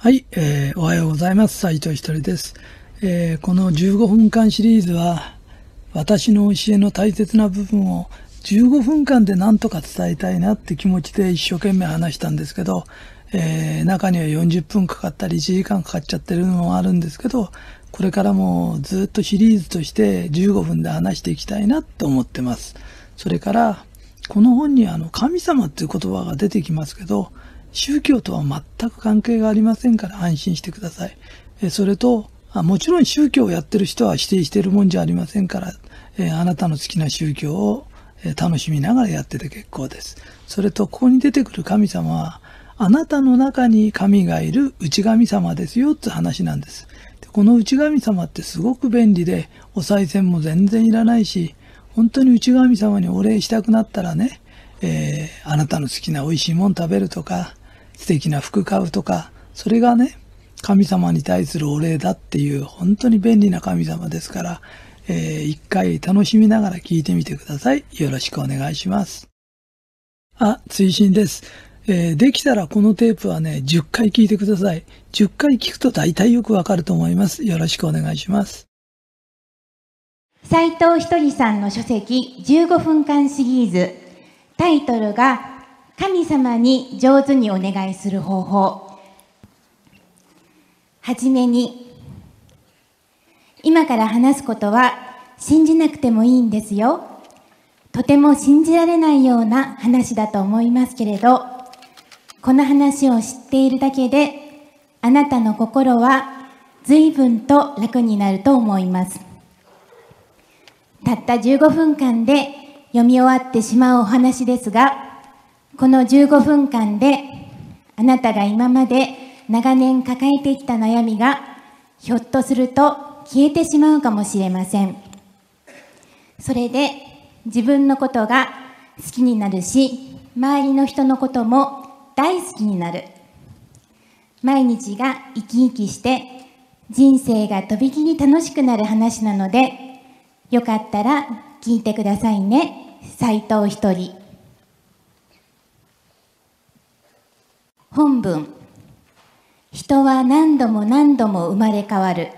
はい、えー、おはようございます。斉藤ひとりです、えー、この15分間シリーズは、私の教えの大切な部分を15分間で何とか伝えたいなって気持ちで一生懸命話したんですけど、えー、中には40分かかったり1時間かかっちゃってるのもあるんですけど、これからもずっとシリーズとして15分で話していきたいなと思ってます。それから、この本にあの神様っていう言葉が出てきますけど、宗教とは全く関係がありませんから安心してください。えそれと、あもちろん宗教をやってる人は否定してるもんじゃありませんから、えあなたの好きな宗教を楽しみながらやってて結構です。それと、ここに出てくる神様は、あなたの中に神がいる内神様ですよって話なんです。でこの内神様ってすごく便利で、お賽銭も全然いらないし、本当に内神様にお礼したくなったらね、えー、あなたの好きな美味しいもん食べるとか、素敵な服買うとか、それがね、神様に対するお礼だっていう本当に便利な神様ですから、えー、一回楽しみながら聞いてみてください。よろしくお願いします。あ、追伸です。えー、できたらこのテープはね、10回聞いてください。10回聞くと大体よくわかると思います。よろしくお願いします。斉藤ひとりさんの書籍15分間シリーズ。タイトルが神様に上手にお願いする方法。はじめに、今から話すことは信じなくてもいいんですよ。とても信じられないような話だと思いますけれど、この話を知っているだけで、あなたの心は随分と楽になると思います。たった15分間で読み終わってしまうお話ですが、この15分間であなたが今まで長年抱えてきた悩みがひょっとすると消えてしまうかもしれません。それで自分のことが好きになるし、周りの人のことも大好きになる。毎日が生き生きして人生がとびきり楽しくなる話なので、よかったら聞いてくださいね。斎藤一人。本文。人は何度も何度も生まれ変わる。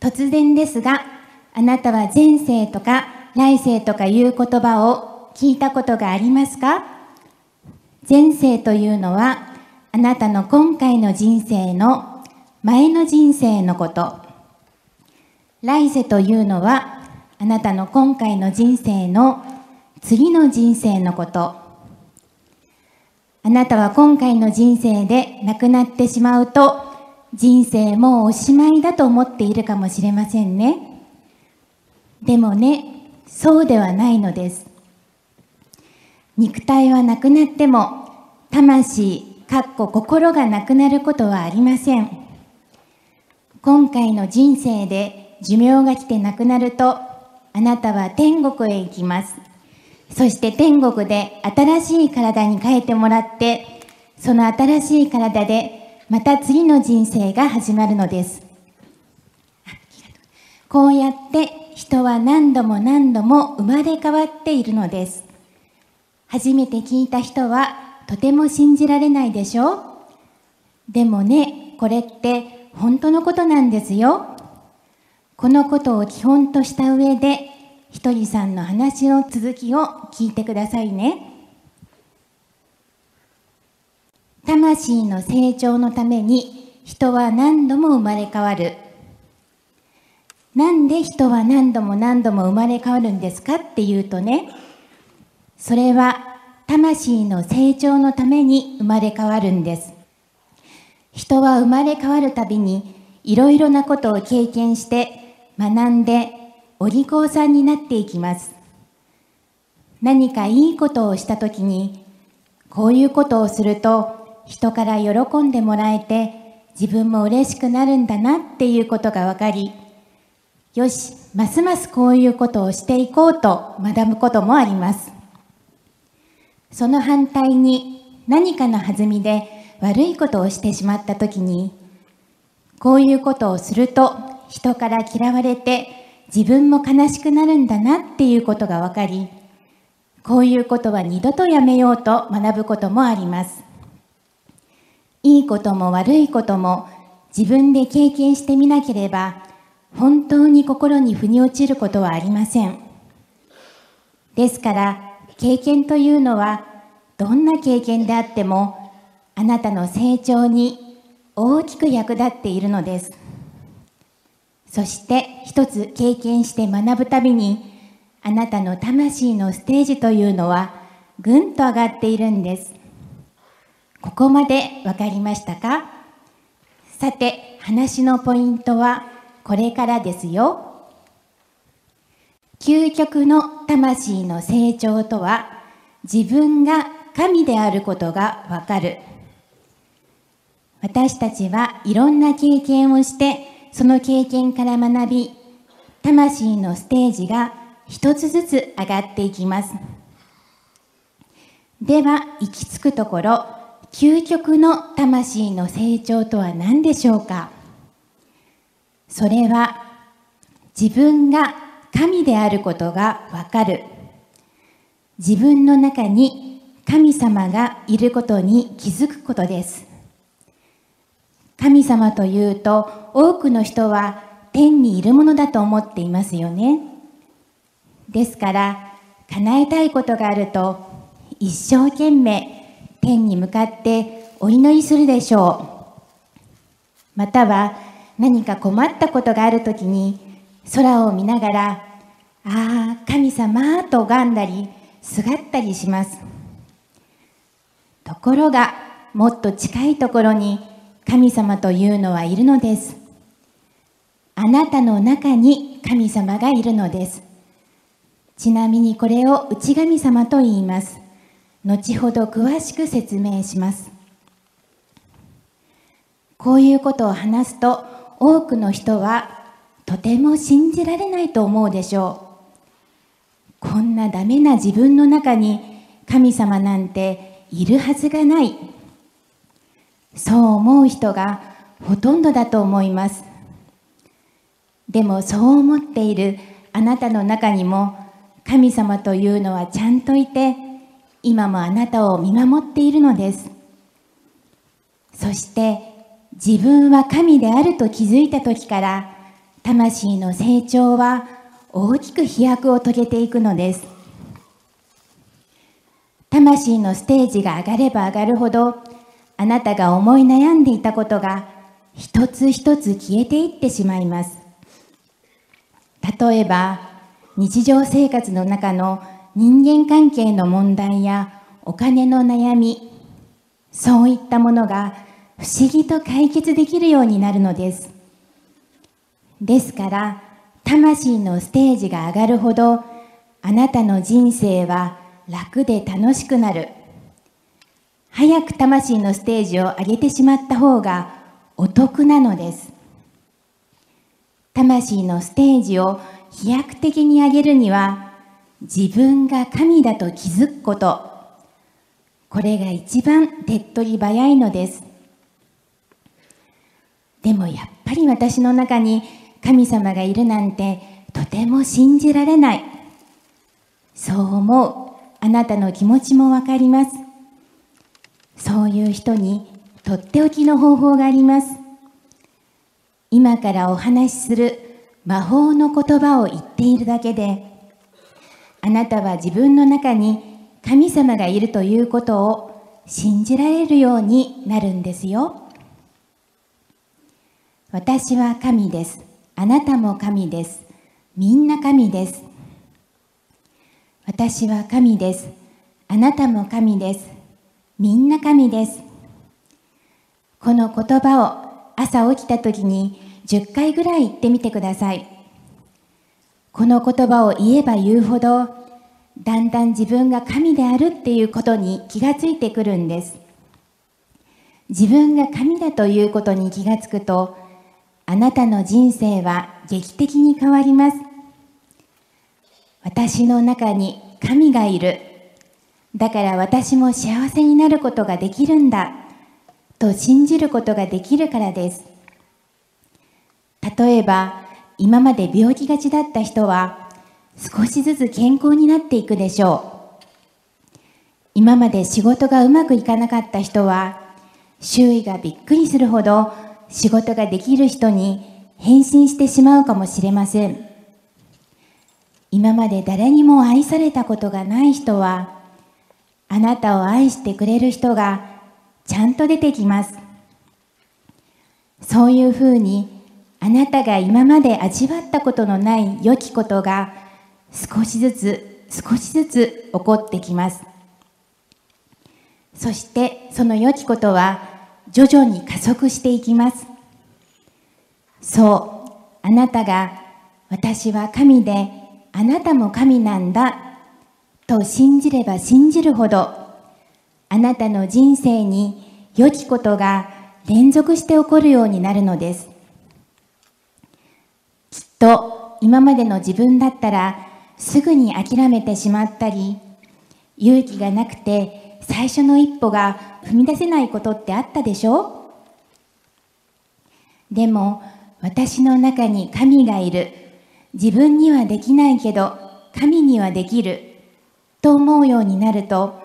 突然ですがあなたは前世とか来世とかいう言葉を聞いたことがありますか？前世というのはあなたの今回の人生の前の人生のこと。来世というのはあなたの今回の人生の次の人生のこと。あなたは今回の人生で亡くなってしまうと、人生もうおしまいだと思っているかもしれませんね。でもね、そうではないのです。肉体はなくなっても、魂、かっこ心がなくなることはありません。今回の人生で寿命が来て亡くなると、あなたは天国へ行きます。そして天国で新しい体に変えてもらって、その新しい体でまた次の人生が始まるのです。こうやって人は何度も何度も生まれ変わっているのです。初めて聞いた人はとても信じられないでしょうでもね、これって本当のことなんですよ。このことを基本とした上でひとりさんの話の続きを聞いてくださいね。魂の成長のために人は何度も生まれ変わる。なんで人は何度も何度も生まれ変わるんですかっていうとね、それは魂の成長のために生まれ変わるんです。人は生まれ変わるたびにいろいろなことを経験して学んでお利口さんになっていきます。何かいいことをしたときに、こういうことをすると人から喜んでもらえて自分も嬉しくなるんだなっていうことが分かり、よし、ますますこういうことをしていこうと学ぶこともあります。その反対に何かの弾みで悪いことをしてしまったときに、こういうことをすると人から嫌われて自分も悲しくなるんだなっていうことが分かり、こういうことは二度とやめようと学ぶこともあります。いいことも悪いことも自分で経験してみなければ本当に心に腑に落ちることはありません。ですから経験というのはどんな経験であってもあなたの成長に大きく役立っているのです。そして一つ経験して学ぶたびにあなたの魂のステージというのはぐんと上がっているんです。ここまでわかりましたか？さて話のポイントはこれからですよ。究極の魂の成長とは自分が神であることがわかる。私たちはいろんな経験をしてその経験から学び魂のステージが一つずつ上がっていきます。では行き着くところ究極の魂の成長とは何でしょうか？それは自分が神であることがわかる。自分の中に神様がいることに気づくことです。神様というと多くの人は天にいるものだと思っていますよね。ですから叶えたいことがあると一生懸命天に向かってお祈りするでしょう。または何か困ったことがあるときに空を見ながら「ああ神様」と拝んだりすがったりします。ところがもっと近いところに神様というのはいるのです。あなたの中に神様がいるのです。ちなみにこれを内神様と言います。後ほど詳しく説明します。こういうことを話すと多くの人はとても信じられないと思うでしょう。こんなダメな自分の中に神様なんているはずがないそう思う人がほとんどだと思います。でもそう思っているあなたの中にも神様というのはちゃんといて今もあなたを見守っているのです。そして自分は神であると気づいた時から魂の成長は大きく飛躍を遂げていくのです。魂のステージが上がれば上がるほどあなたが思い悩んでいたことが一つ一つ消えていってしまいます。例えば、日常生活の中の人間関係の問題やお金の悩み、そういったものが不思議と解決できるようになるのです。ですから、魂のステージが上がるほど、あなたの人生は楽で楽しくなる。早く魂のステージを上げてしまった方がお得なのです。魂のステージを飛躍的に上げるには自分が神だと気づくこと。これが一番手っ取り早いのです。でもやっぱり私の中に神様がいるなんてとても信じられない。そう思うあなたの気持ちもわかります。そういう人にとっておきの方法があります。今からお話しする魔法の言葉を言っているだけで、あなたは自分の中に神様がいるということを信じられるようになるんですよ。私は神です。あなたも神です。みんな神です。私は神です。あなたも神です。みんな神です。この言葉を朝起きた時に10回ぐらい言ってみてください。この言葉を言えば言うほど、だんだん自分が神であるっていうことに気がついてくるんです。自分が神だということに気がつくと、あなたの人生は劇的に変わります。私の中に神がいる。だから私も幸せになることができるんだと信じることができるからです。例えば、今まで病気がちだった人は少しずつ健康になっていくでしょう。今まで仕事がうまくいかなかった人は周囲がびっくりするほど仕事ができる人に変身してしまうかもしれません。今まで誰にも愛されたことがない人は、あなたを愛してくれる人がちゃんと出てきます。そういうふうにあなたが今まで味わったことのない良きことが少しずつ少しずつ起こってきます。そしてその良きことは徐々に加速していきます。そう、あなたが私は神であなたも神なんだと信じれば信じるほどあなたの人生に良きことが連続して起こるようになるのです。きっと今までの自分だったらすぐに諦めてしまったり勇気がなくて最初の一歩が踏み出せないことってあったでしょ？でも私の中に神がいる。自分にはできないけど神にはできる。と思うようになると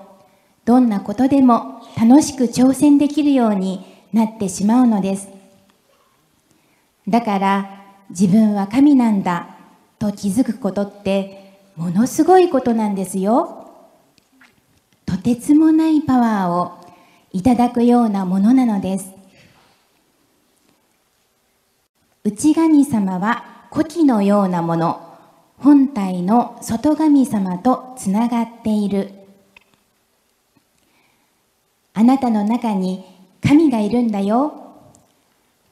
どんなことでも楽しく挑戦できるようになってしまうのです。だから自分は神なんだと気づくことってものすごいことなんですよ。とてつもないパワーをいただくようなものなのです。内神様は古希のようなもの。本体の外神様とつながっている。あなたの中に神がいるんだよ。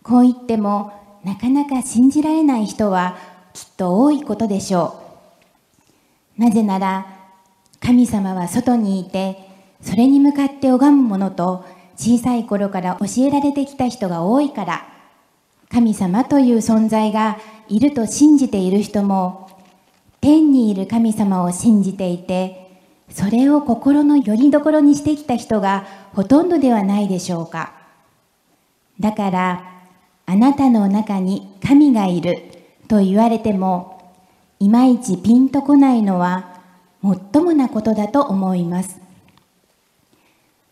こう言ってもなかなか信じられない人はきっと多いことでしょう。なぜなら神様は外にいてそれに向かって拝むものと小さい頃から教えられてきた人が多いから神様という存在がいると信じている人も天にいる神様を信じていてそれを心の拠り所にしてきた人がほとんどではないでしょうか。だからあなたの中に神がいると言われてもいまいちピンとこないのはもっともなことだと思います。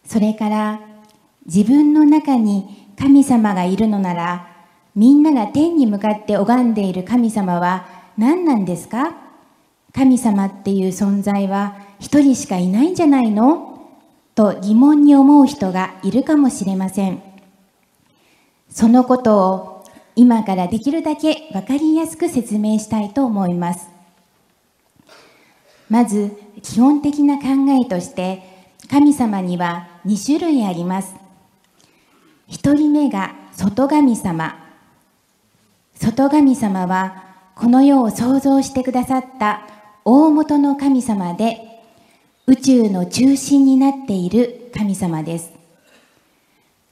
それから自分の中に神様がいるのならみんなが天に向かって拝んでいる神様は何なんですか？神様っていう存在は一人しかいないんじゃないの？と疑問に思う人がいるかもしれません。そのことを今からできるだけ分かりやすく説明したいと思います。まず基本的な考えとして神様には2種類あります。1人目が外神様外神様はこの世を創造してくださった大元の神様で宇宙の中心になっている神様です。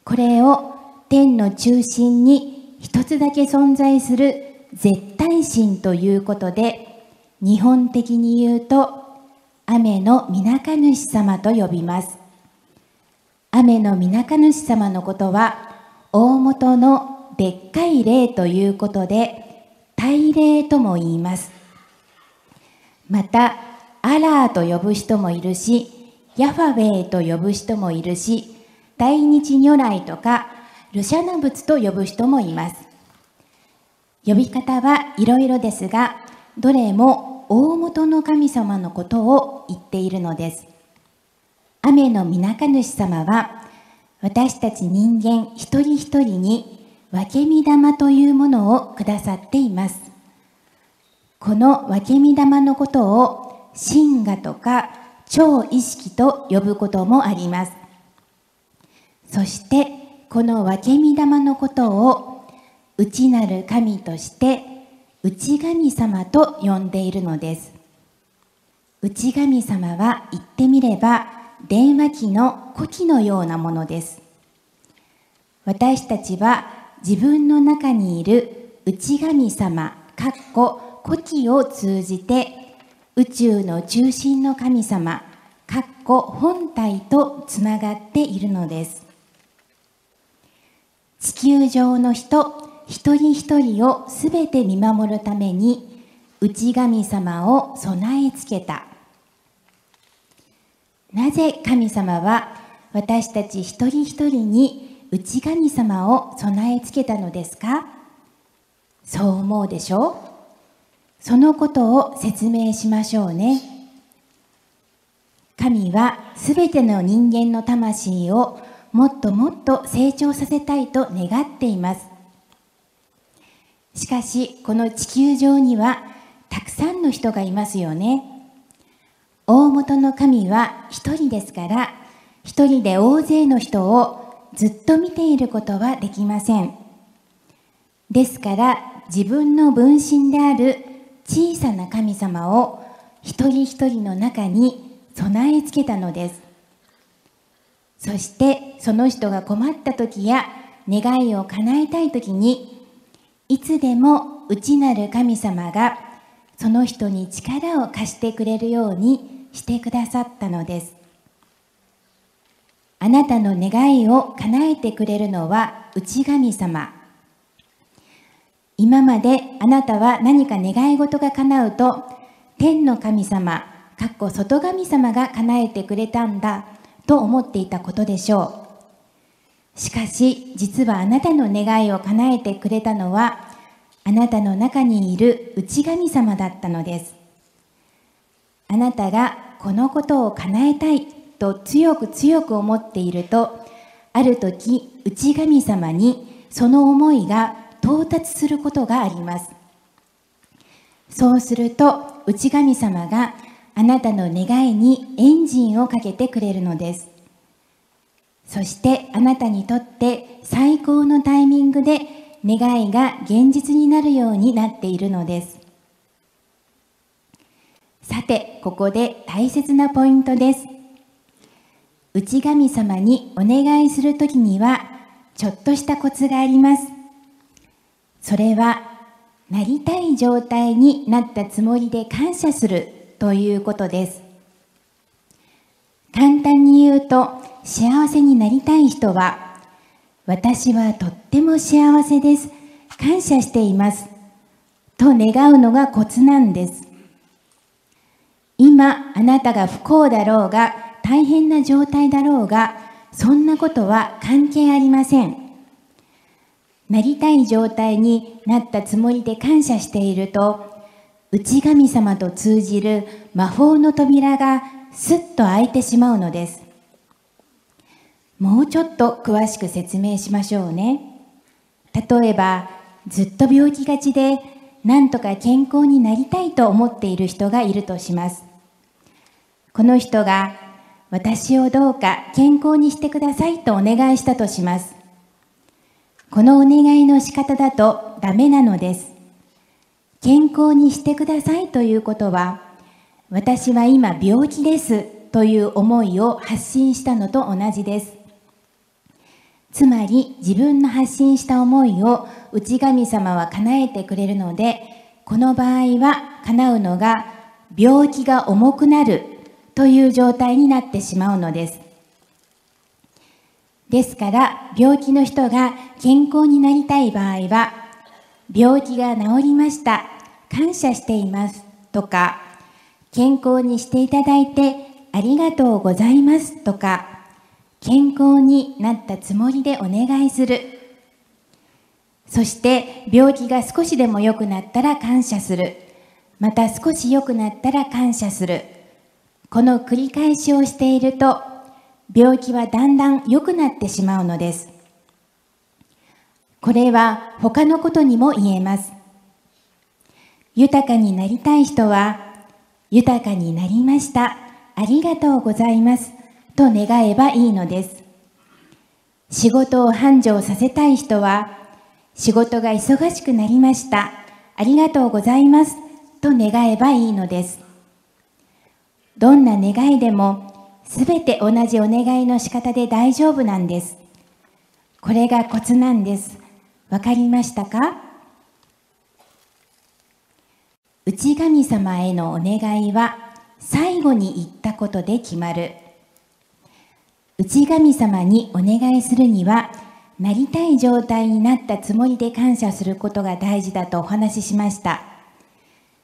これを天の中心に一つだけ存在する絶対神ということで日本的に言うと雨の皆か主様と呼びます。雨の皆か主様のことは大元のでっかい霊ということで大霊とも言いますまたアラーと呼ぶ人もいるしヤファウェイと呼ぶ人もいるし大日如来とかルシャナ仏と呼ぶ人もいます呼び方はいろいろですがどれも大元の神様のことを言っているのです雨の皆か主様は私たち人間一人一人に分け身玉というものをくださっています。この分け身玉のことを真我とか超意識と呼ぶこともあります。そしてこの分け身玉のことを内なる神として内神様と呼んでいるのです。内神様は言ってみれば電話機の呼気のようなものです。私たちは自分の中にいる内神様かっこ古希を通じて宇宙の中心の神様かっこ本体とつながっているのです。地球上の人一人一人をすべて見守るために内神様を備え付けた。なぜ神様は私たち一人一人に内神様を備え付けたのですか？そう思うでしょう？そのことを説明しましょうね。神はすべての人間の魂をもっともっと成長させたいと願っています。しかし、この地球上にはたくさんの人がいますよね。大元の神は一人ですから、一人で大勢の人をずっと見ていることはできません。ですから自分の分身である小さな神様を一人一人の中に備え付けたのです。そしてその人が困った時や願いを叶えたい時にいつでも内なる神様がその人に力を貸してくれるようにしてくださったのです。あなたの願いを叶えてくれるのは内神様。今まであなたは何か願い事が叶うと、天の神様、かっこ外神様が叶えてくれたんだと思っていたことでしょう。しかし、実はあなたの願いを叶えてくれたのは、あなたの中にいる内神様だったのです。あなたがこのことを叶えたいと強く強く思っていると、ある時、内神様にその思いが到達することがあります。そうすると、内神様があなたの願いにエンジンをかけてくれるのです。そしてあなたにとって最高のタイミングで願いが現実になるようになっているのです。さて、ここで大切なポイントです。内神様にお願いするときには、ちょっとしたコツがあります。それはなりたい状態になったつもりで感謝するということです。簡単に言うと幸せになりたい人は私はとっても幸せです。感謝していますと願うのがコツなんです。今あなたが不幸だろうが大変な状態だろうがそんなことは関係ありません。なりたい状態になったつもりで感謝していると、内神様と通じる魔法の扉がすっと開いてしまうのです。もうちょっと詳しく説明しましょうね。例えば、ずっと病気がちで、なんとか健康になりたいと思っている人がいるとします。この人が、私をどうか健康にしてくださいとお願いしたとします。このお願いの仕方だとダメなのです。健康にしてくださいということは、私は今病気ですという思いを発信したのと同じです。つまり自分の発信した思いを内神様は叶えてくれるので、この場合は叶うのが病気が重くなるという状態になってしまうのです。ですから、病気の人が健康になりたい場合は、病気が治りました。感謝しています。とか、健康にしていただいてありがとうございます。とか、健康になったつもりでお願いする。そして病気が少しでも良くなったら感謝する。また少し良くなったら感謝する。この繰り返しをしていると病気はだんだん良くなってしまうのです。これは他のことにも言えます。豊かになりたい人は、豊かになりました。ありがとうございます。と願えばいいのです。仕事を繁盛させたい人は、仕事が忙しくなりました。ありがとうございます。と願えばいいのです。どんな願いでもすべて同じお願いの仕方で大丈夫なんです。これがコツなんです。わかりましたか？内神様へのお願いは最後に言ったことで決まる。内神様にお願いするには、なりたい状態になったつもりで感謝することが大事だとお話ししました。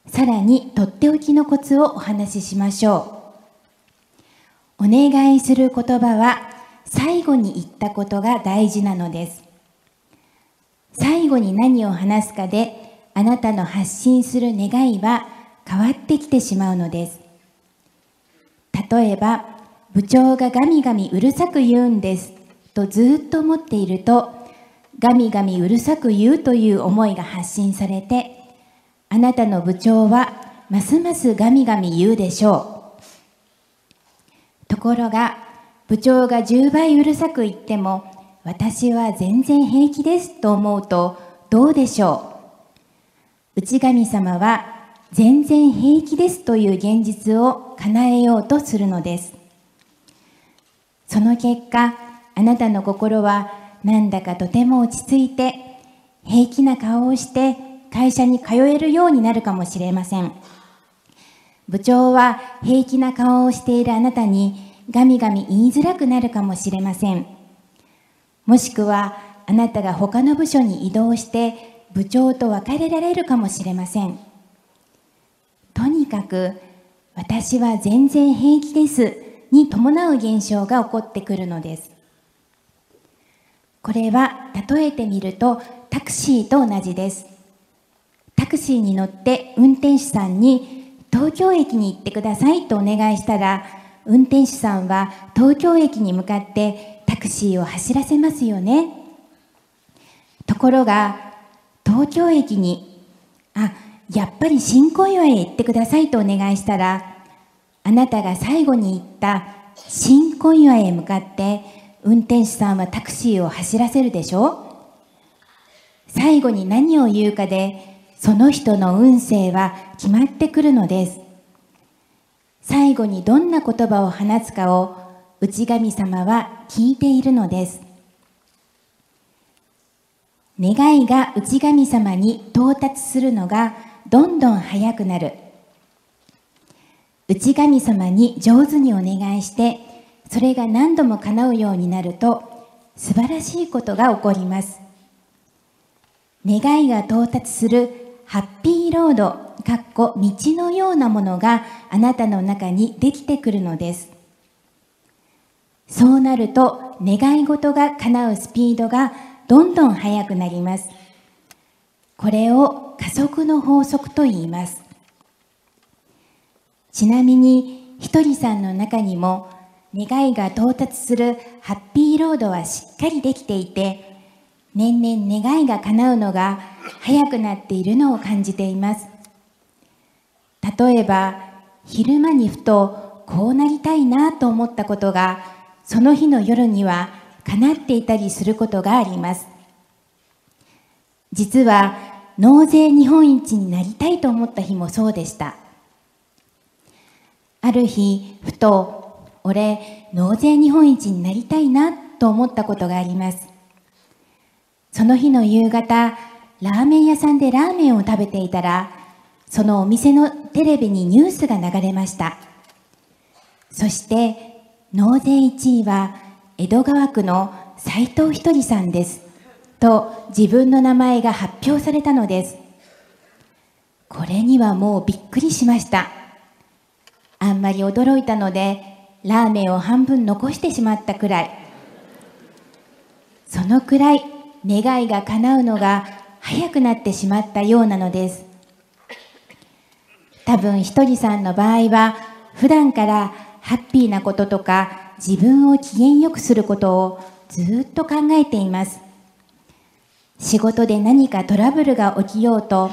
さらに、とっておきのコツをお話ししましょう。お願いする言葉は最後に言ったことが大事なのです。最後に何を話すかであなたの発信する願いは変わってきてしまうのです。例えば部長がガミガミうるさく言うんですとずっと思っているとガミガミうるさく言うという思いが発信されてあなたの部長はますますガミガミ言うでしょう。ところが部長が10倍うるさく言っても私は全然平気ですと思うとどうでしょう？内神様は全然平気ですという現実を叶えようとするのです。その結果あなたの心はなんだかとても落ち着いて平気な顔をして会社に通えるようになるかもしれません。部長は平気な顔をしているあなたにガミガミ言いづらくなるかもしれません。もしくはあなたが他の部署に移動して部長と別れられるかもしれません。とにかく私は全然平気ですに伴う現象が起こってくるのです。これは例えてみるとタクシーと同じです。タクシーに乗って運転手さんに東京駅に行ってくださいとお願いしたら運転手さんは東京駅に向かってタクシーを走らせますよね。ところが東京駅にあやっぱり新小岩へ行ってくださいとお願いしたらあなたが最後に言った新小岩へ向かって運転手さんはタクシーを走らせるでしょ？最後に何を言うかでその人の運勢は決まってくるのです。最後にどんな言葉を放つかを内神様は聞いているのです。願いが内神様に到達するのがどんどん早くなる。内神様に上手にお願いしてそれが何度も叶うようになると素晴らしいことが起こります。願いが到達するハッピーロードかっこ道のようなものがあなたの中にできてくるのです。そうなると願い事が叶うスピードがどんどん速くなります。これを加速の法則と言います。ちなみにひとりさんの中にも願いが到達するハッピーロードはしっかりできていて年々願いが叶うのが早くなっているのを感じています。例えば昼間にふとこうなりたいなと思ったことがその日の夜には叶っていたりすることがあります。実は納税日本一になりたいと思った日もそうでした。ある日ふと俺納税日本一になりたいなと思ったことがあります。その日の夕方ラーメン屋さんでラーメンを食べていたらそのお店のテレビにニュースが流れました。そして納税1位は江戸川区の斉藤ひとりさんです。と自分の名前が発表されたのです。これにはもうびっくりしました。あんまり驚いたのでラーメンを半分残してしまったくらい。そのくらい願いが叶うのが早くなってしまったようなのです。多分ひとりさんの場合は普段からハッピーなこととか自分を機嫌よくすることをずっと考えています仕事で何かトラブルが起きようと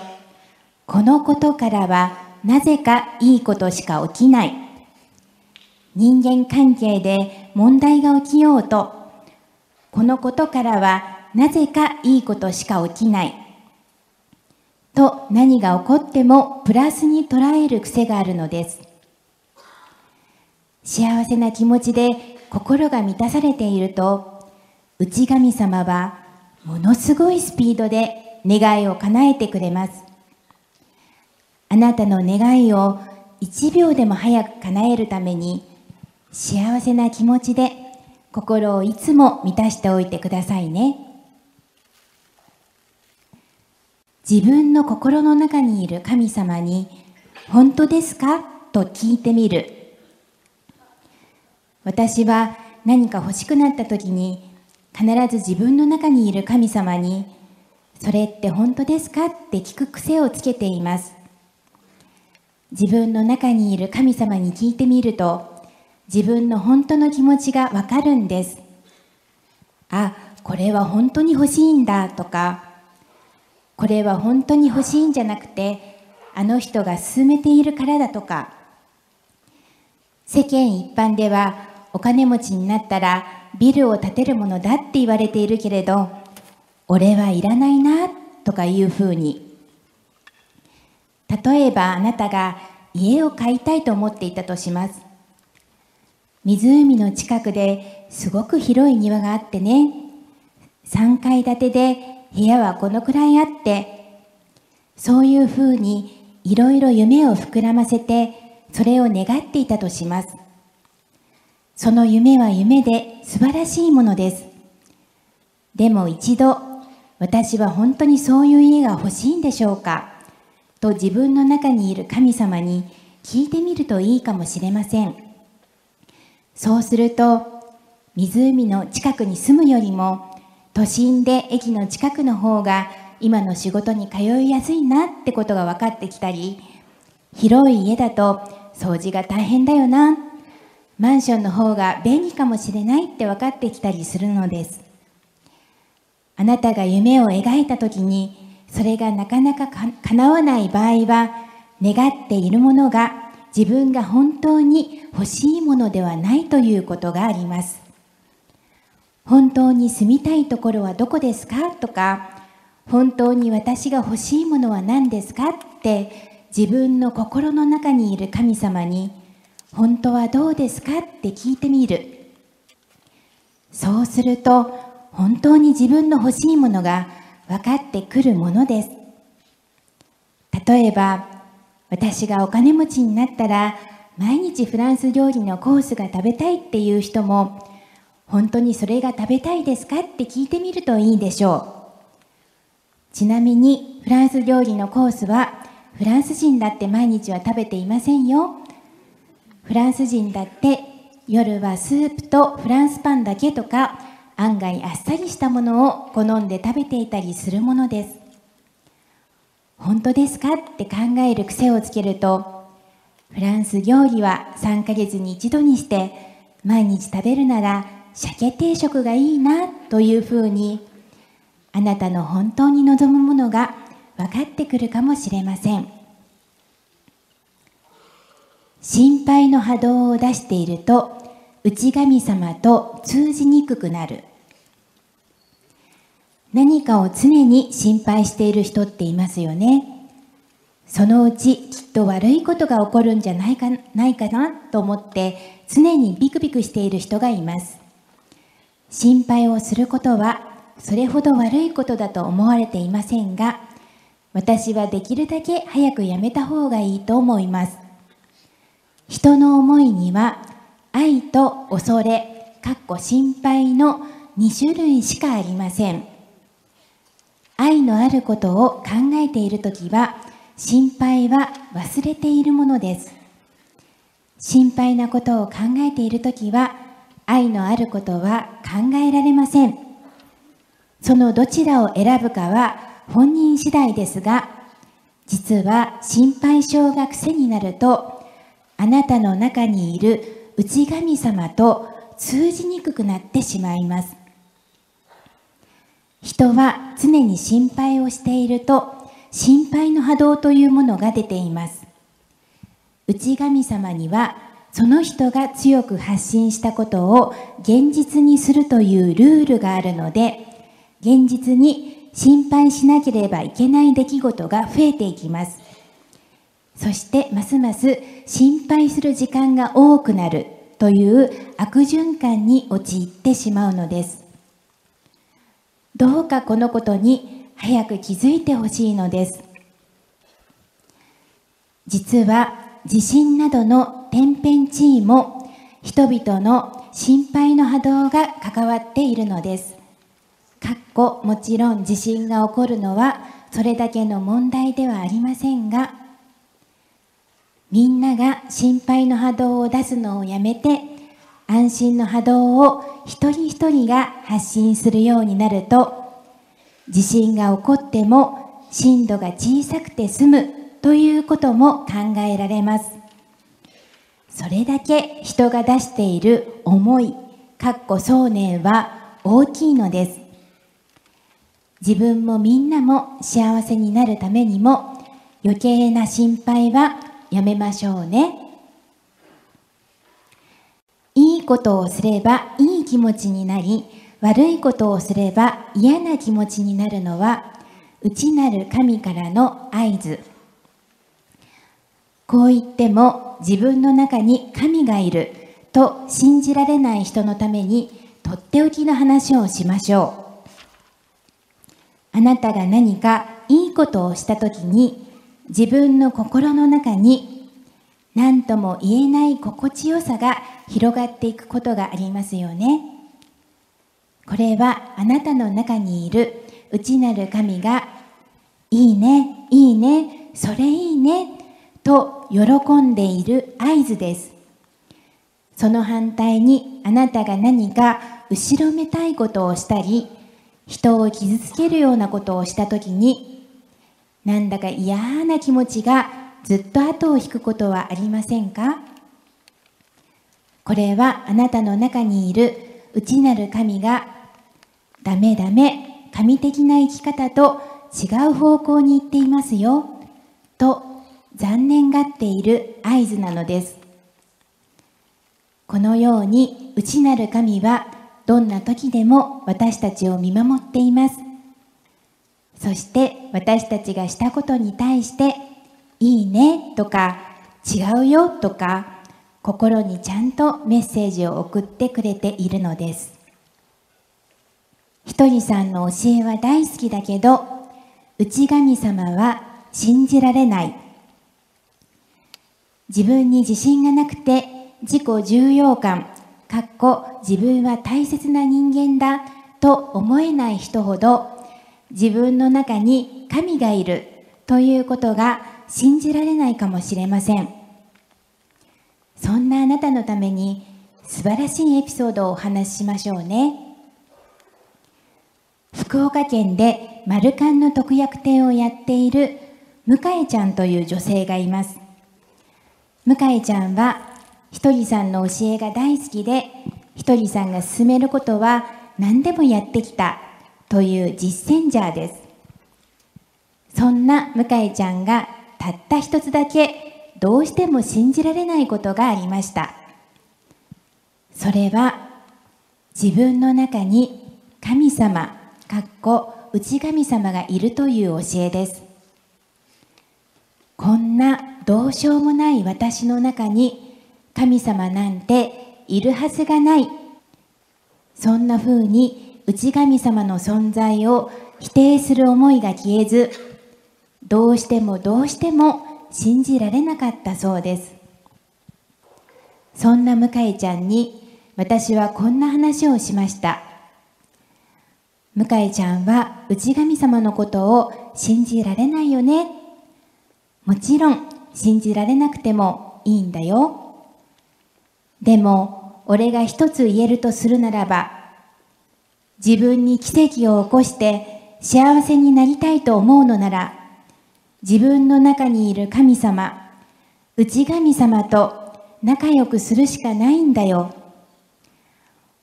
このことからはなぜかいいことしか起きない人間関係で問題が起きようとこのことからはなぜかいいことしか起きない。と何が起こってもプラスに捉える癖があるのです。幸せな気持ちで心が満たされていると、内神様はものすごいスピードで願いを叶えてくれます。あなたの願いを一秒でも早く叶えるために幸せな気持ちで心をいつも満たしておいてくださいね。自分の心の中にいる神様に、本当ですか？と聞いてみる。私は何か欲しくなった時に必ず自分の中にいる神様に「それって本当ですか?」って聞く癖をつけています自分の中にいる神様に聞いてみると自分の本当の気持ちがわかるんですあこれは本当に欲しいんだとかこれは本当に欲しいんじゃなくてあの人が勧めているからだとか。世間一般ではお金持ちになったらビルを建てるものだって言われているけれど俺はいらないなとかいうふうに。例えばあなたが家を買いたいと思っていたとします。湖の近くですごく広い庭があってね。3階建てで部屋はこのくらいあってそういうふうにいろいろ夢を膨らませてそれを願っていたとします。その夢は夢で素晴らしいものです。でも一度私は本当にそういう家が欲しいんでしょうかと自分の中にいる神様に聞いてみるといいかもしれません。そうすると湖の近くに住むよりも都心で駅の近くの方が今の仕事に通いやすいなってことが分かってきたり広い家だと掃除が大変だよな。マンションの方が便利かもしれないって分かってきたりするのです。あなたが夢を描いた時にそれがなかなか叶わない場合は願っているものが自分が本当に欲しいものではないということがあります。本当に住みたいところはどこですか？とか本当に私が欲しいものは何ですか？って自分の心の中にいる神様に本当はどうですか？って聞いてみる。そうすると本当に自分の欲しいものが分かってくるものです。例えば私がお金持ちになったら毎日フランス料理のコースが食べたいっていう人も本当にそれが食べたいですかって聞いてみるといいでしょう。ちなみにフランス料理のコースはフランス人だって毎日は食べていませんよ。フランス人だって夜はスープとフランスパンだけとか案外あっさりしたものを好んで食べていたりするものです。本当ですかって考える癖をつけるとフランス料理は3ヶ月に一度にして毎日食べるなら鮭定食がいいなというふうにあなたの本当に望むものが分かってくるかもしれません。心配の波動を出していると内神様と通じにくくなる。何かを常に心配している人っていますよね。そのうちきっと悪いことが起こるんじゃないかないかなと思って常にビクビクしている人がいます。心配をすることはそれほど悪いことだと思われていませんが私はできるだけ早くやめた方がいいと思います。人の思いには愛と恐れかっこ心配の2種類しかありません。愛のあることを考えているときは心配は忘れているものです。心配なことを考えているときは愛のあることは考えられません。そのどちらを選ぶかは本人次第ですが実は心配性が癖になるとあなたの中にいる内神様と通じにくくなってしまいます。人は常に心配をしていると心配の波動というものが出ています。内神様にはその人が強く発信したことを現実にするというルールがあるので、現実に心配しなければいけない出来事が増えていきます。そしてますます心配する時間が多くなるという悪循環に陥ってしまうのです。どうかこのことに早く気づいてほしいのです。実は地震などの天変地異も人々の心配の波動が関わっているのです。かっこもちろん地震が起こるのはそれだけの問題ではありませんが、みんなが心配の波動を出すのをやめて、安心の波動を一人一人が発信するようになると地震が起こっても震度が小さくて済むということも考えられますそれだけ人が出している思いかっこ想念は大きいのです自分もみんなも幸せになるためにも余計な心配はやめましょうね。いいことをすればいい気持ちになり、悪いことをすれば嫌な気持ちになるのは、内なる神からの合図。こう言っても自分の中に神がいると信じられない人のためにとっておきの話をしましょう。あなたが何かいいことをしたときに自分の心の中に何とも言えない心地よさが広がっていくことがありますよね。これはあなたの中にいる内なる神がいいね、いいね、それいいねと喜んでいる合図です。その反対にあなたが何か後ろめたいことをしたり人を傷つけるようなことをした時になんだか嫌な気持ちがずっと後を引くことはありませんか？これはあなたの中にいる内なる神がダメダメ神的な生き方と違う方向に行っていますよと残念がっている合図なのですこのように内なる神はどんな時でも私たちを見守っています。そして私たちがしたことに対して、いいねとか、違うよとか、心にちゃんとメッセージを送ってくれているのです。ひとりさんの教えは大好きだけど、内神様は信じられない。自分に自信がなくて自己重要感、かっこ自分は大切な人間だと思えない人ほど自分の中に神がいるということが信じられないかもしれません。そんなあなたのために素晴らしいエピソードをお話ししましょうね。福岡県でマルカンの特約店をやっている向井ちゃんという女性がいます。向井ちゃんはひとりさんの教えが大好きで、ひとりさんが進めることは何でもやってきたという実践者です。そんな向井ちゃんがたった一つだけどうしても信じられないことがありました。それは自分の中に神様、かっこ内神様がいるという教えです。こんなどうしようもない私の中に神様なんているはずがない。そんな風に内神様の存在を否定する思いが消えず、どうしてもどうしても信じられなかったそうです。そんな向井ちゃんに私はこんな話をしました。向井ちゃんは内神様のことを信じられないよね。もちろん信じられなくてもいいんだよ。でも、俺が一つ言えるとするならば、自分に奇跡を起こして幸せになりたいと思うのなら、自分の中にいる神様、内神様と仲良くするしかないんだよ。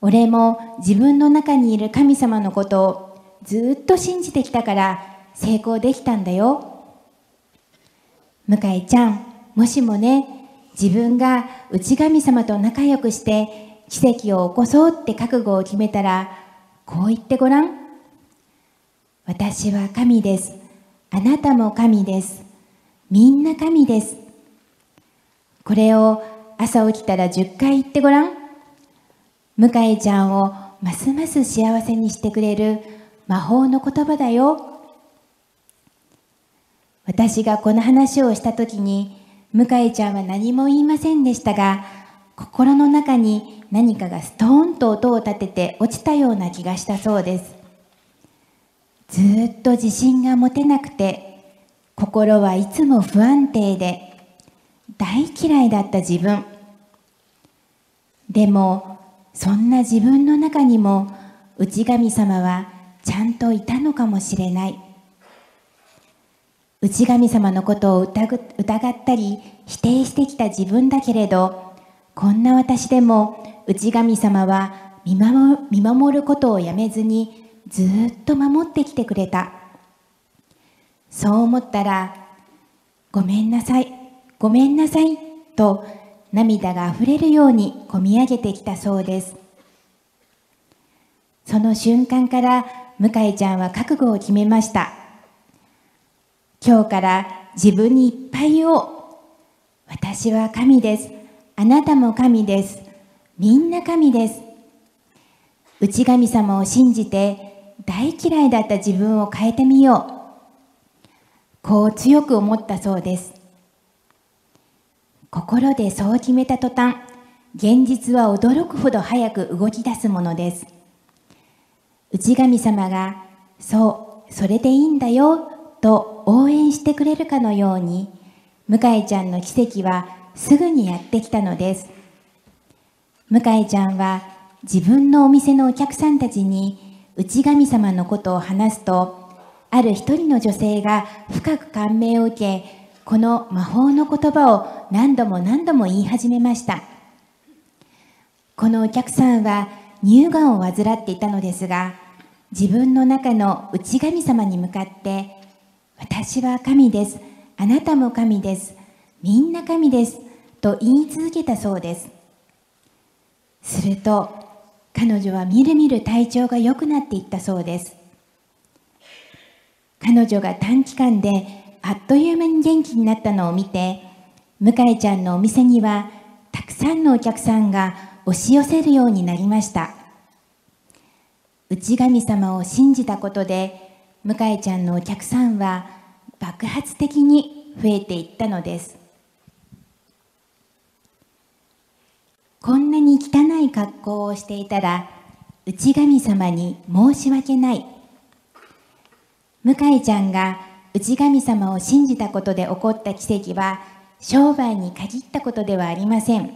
俺も自分の中にいる神様のことをずっと信じてきたから成功できたんだよ。向井ちゃん、もしもね、自分が内神様と仲良くして奇跡を起こそうって覚悟を決めたら、こう言ってごらん。私は神です。あなたも神です。みんな神です。これを朝起きたら10回言ってごらん。向井ちゃんをますます幸せにしてくれる魔法の言葉だよ。私がこの話をしたときに向井ちゃんは何も言いませんでしたが、心の中に何かがストーンと音を立てて落ちたような気がしたそうです。ずっと自信が持てなくて、心はいつも不安定で、大嫌いだった自分。でもそんな自分の中にも内神様はちゃんといたのかもしれない内神様のことを疑ったり否定してきた自分だけれどこんな私でも内神様は見守見守ることをやめずにずっと守ってきてくれた。そう思ったらごめんなさいごめんなさいと涙があふれるようにこみ上げてきたそうです。その瞬間から向井ちゃんは覚悟を決めました。今日から自分にいっぱいを。私は神です。あなたも神です。みんな神です。内神様を信じて大嫌いだった自分を変えてみよう。こう強く思ったそうです。心でそう決めた途端現実は驚くほど早く動き出すものです。内神様がそうそれでいいんだよと応援してくれるかのように向井ちゃんの奇跡はすぐにやってきたのです。向井ちゃんは自分のお店のお客さんたちに内神様のことを話すとある一人の女性が深く感銘を受けこの魔法の言葉を何度も何度も言い始めました。このお客さんは乳がんを患っていたのですが自分の中の内神様に向かって私は神です。あなたも神です。みんな神です。と言い続けたそうです。すると彼女はみるみる体調が良くなっていったそうです。彼女が短期間であっという間に元気になったのを見て向井ちゃんのお店にはたくさんのお客さんが押し寄せるようになりました。内神様を信じたことで向井ちゃんのお客さんは爆発的に増えていったのです。こんなに汚い格好をしていたら内神様に申し訳ない。向井ちゃんが内神様を信じたことで起こった奇跡は商売に限ったことではありません。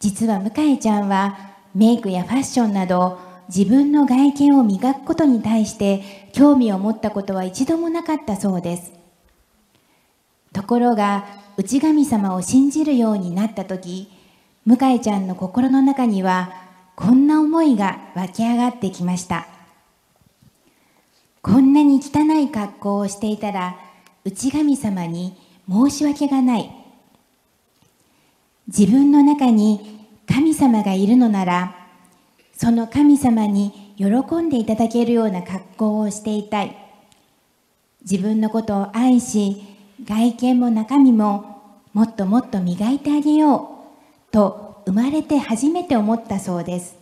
実は向井ちゃんはメイクやファッションなど自分の外見を磨くことに対して興味を持ったことは一度もなかったそうです。ところが内神様を信じるようになった時向井ちゃんの心の中にはこんな思いが湧き上がってきました。こんなに汚い格好をしていたら内神様に申し訳がない。自分の中に神様がいるのならその神様に喜んでいただけるような格好をしていたい。自分のことを愛し外見も中身ももっともっと磨いてあげようと生まれて初めて思ったそうです。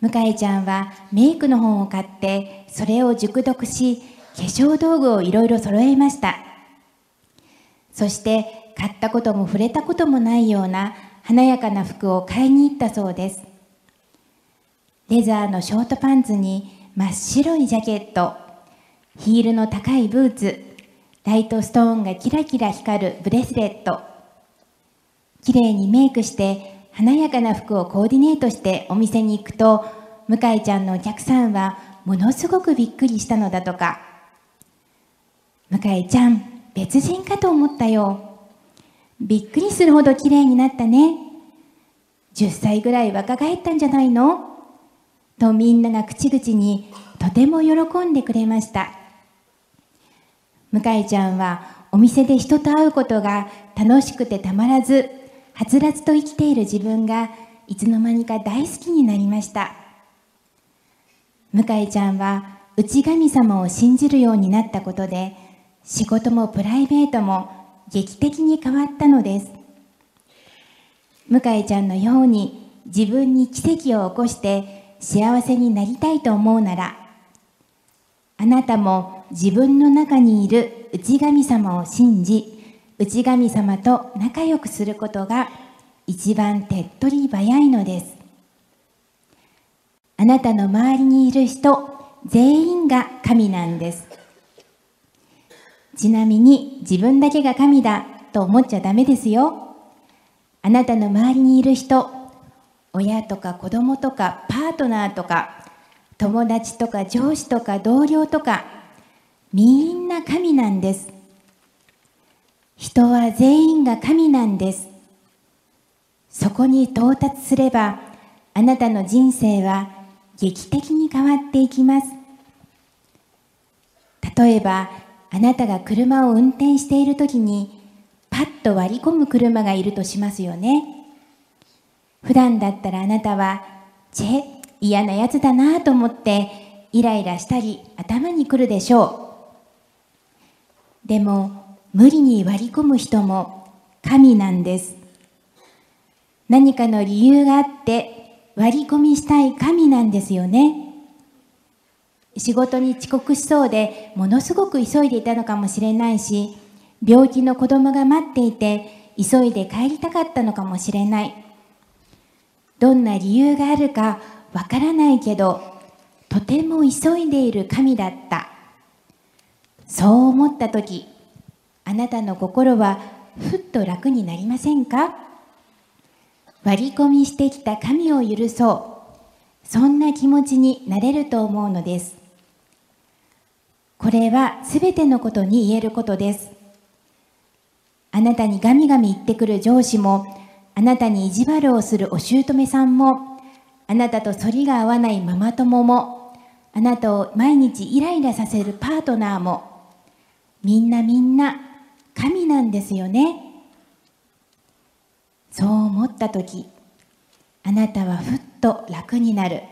向井ちゃんはメイクの本を買ってそれを熟読し化粧道具をいろいろ揃えました。そして買ったことも触れたこともないような華やかな服を買いに行ったそうです。レザーのショートパンツに真っ白いジャケット。ヒールの高いブーツ。ライトストーンがキラキラ光るブレスレット。綺麗にメイクして華やかな服をコーディネートしてお店に行くと向井ちゃんのお客さんはものすごくびっくりしたのだとか。向井ちゃん別人かと思ったよ。びっくりするほど綺麗になったね。10歳ぐらい若返ったんじゃないの？とみんなが口々にとても喜んでくれました。向井ちゃんはお店で人と会うことが楽しくてたまらずはつらつと生きている自分がいつの間にか大好きになりました。向井ちゃんは内神様を信じるようになったことで仕事もプライベートも劇的に変わったのです。向井ちゃんのように自分に奇跡を起こして幸せになりたいと思うならあなたも自分の中にいる内神様を信じ内神様と仲良くすることが一番手っ取り早いのです。あなたの周りにいる人全員が神なんです。ちなみに自分だけが神だと思っちゃダメですよ。ああなたの周りにいる人親とか子供とかパートナーとか友達とか上司とか同僚とかみんな神なんです。人は全員が神なんです。そこに到達すればあなたの人生は劇的に変わっていきます。例えばあなたが車を運転している時にパッと割り込む車がいるとしますよね。普段だったらあなたはチェ嫌なやつだなと思ってイライラしたり頭にくるでしょう。でも無理に割り込む人も神なんです。何かの理由があって割り込みしたい神なんですよね。仕事に遅刻しそうでものすごく急いでいたのかもしれないし病気の子供が待っていて急いで帰りたかったのかもしれない。どんな理由があるかわからないけどとても急いでいる神だった。そう思った時あなたの心はふっと楽になりませんか？割り込みしてきた神を許そう。そんな気持ちになれると思うのです。これはすべてのことに言えることです。あなたにガミガミ言ってくる上司もあなたに意地悪をするお姑さんもあなたと反りが合わないママ友もあなたを毎日イライラさせるパートナーもみんなみんな神なんですよね。そう思った時あなたはふっと楽になる。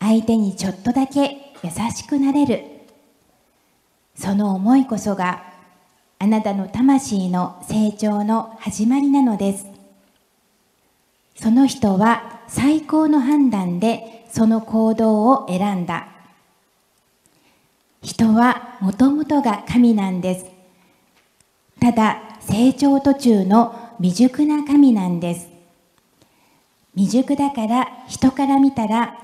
相手にちょっとだけ優しくなれる。その思いこそがあなたの魂の成長の始まりなのです。その人は最高の判断でその行動を選んだ。人はもともとが神なんです。ただ成長途中の未熟な神なんです。未熟だから人から見たら